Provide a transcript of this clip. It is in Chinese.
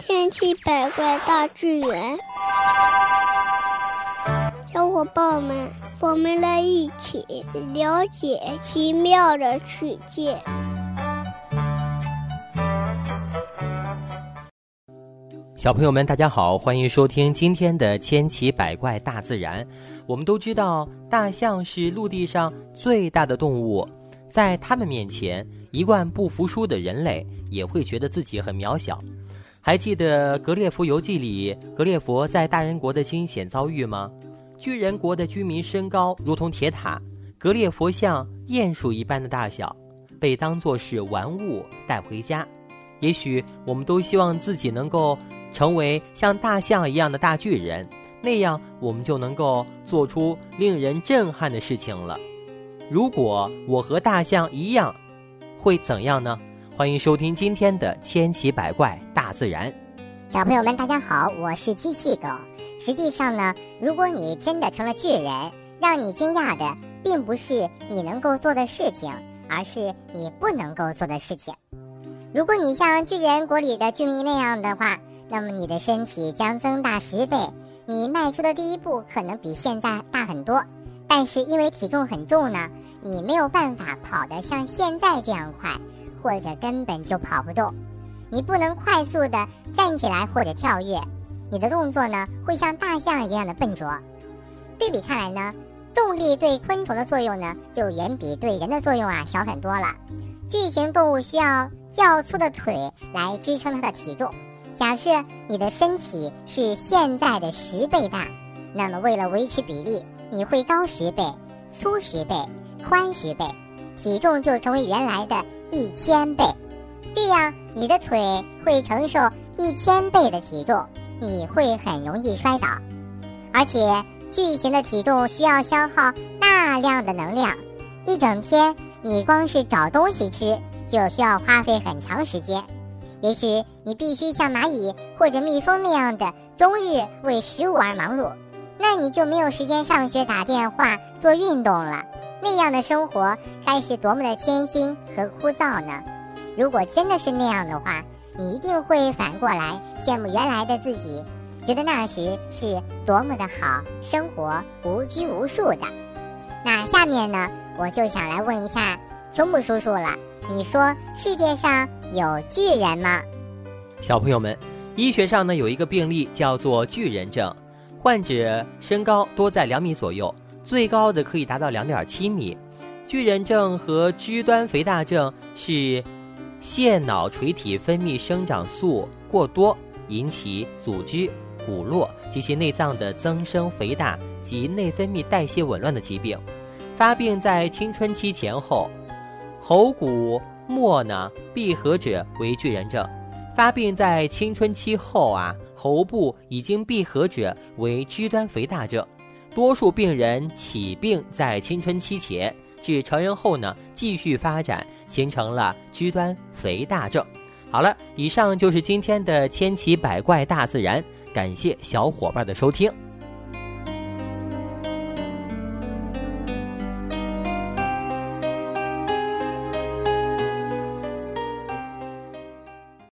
千奇百怪大自然，小伙伴们，我们来一起了解奇妙的世界。小朋友们，大家好，欢迎收听今天的《千奇百怪大自然》。我们都知道，大象是陆地上最大的动物，在它们面前，一贯不服输的人类也会觉得自己很渺小。还记得《格列佛游记》里格列佛在大人国的惊险遭遇吗？巨人国的居民身高如同铁塔，格列佛像鼹鼠一般的大小，被当作是玩物带回家。也许我们都希望自己能够。成为像大象一样的大巨人，那样我们就能够做出令人震撼的事情了。如果我和大象一样，会怎样呢？欢迎收听今天的《千奇百怪大自然》。小朋友们，大家好，我是机器狗。实际上呢，如果你真的成了巨人，让你惊讶的并不是你能够做的事情，而是你不能够做的事情。如果你像巨人国里的居民那样的话，那么你的身体将增大十倍，你迈出的第一步可能比现在大很多，但是因为体重很重呢，你没有办法跑得像现在这样快，或者根本就跑不动。你不能快速的站起来或者跳跃，你的动作呢会像大象一样的笨拙。对比看来呢，重力对昆虫的作用呢就远比对人的作用啊小很多了。巨型动物需要较粗的腿来支撑它的体重。假设你的身体是现在的十倍大，那么为了维持比例，你会高十倍、粗十倍、宽十倍，体重就成为原来的一千倍。这样你的腿会承受一千倍的体重，你会很容易摔倒。而且巨型的体重需要消耗大量的能量，一整天你光是找东西吃就需要花费很长时间。也许你必须像蚂蚁或者蜜蜂那样的终日为食物而忙碌，那你就没有时间上学、打电话、做运动了。那样的生活该是多么的艰辛和枯燥呢？如果真的是那样的话，你一定会反过来羡慕原来的自己，觉得那时是多么的好，生活无拘无束的。那下面呢，我就想来问一下秋木叔叔了。你说世界上有巨人吗？小朋友们，医学上呢有一个病例叫做巨人症，患者身高多在两米左右，最高的可以达到两点七米。巨人症和肢端肥大症是腺脑垂体分泌生长素过多引起组织骨络及其内脏的增生肥大及内分泌代谢紊乱的疾病，发病在青春期前后。喉骨末呢闭合者为巨人症，发病在青春期后啊，喉部已经闭合者为肢端肥大症。多数病人起病在青春期前，至成人后呢继续发展，形成了肢端肥大症。好了，以上就是今天的千奇百怪大自然，感谢小伙伴的收听。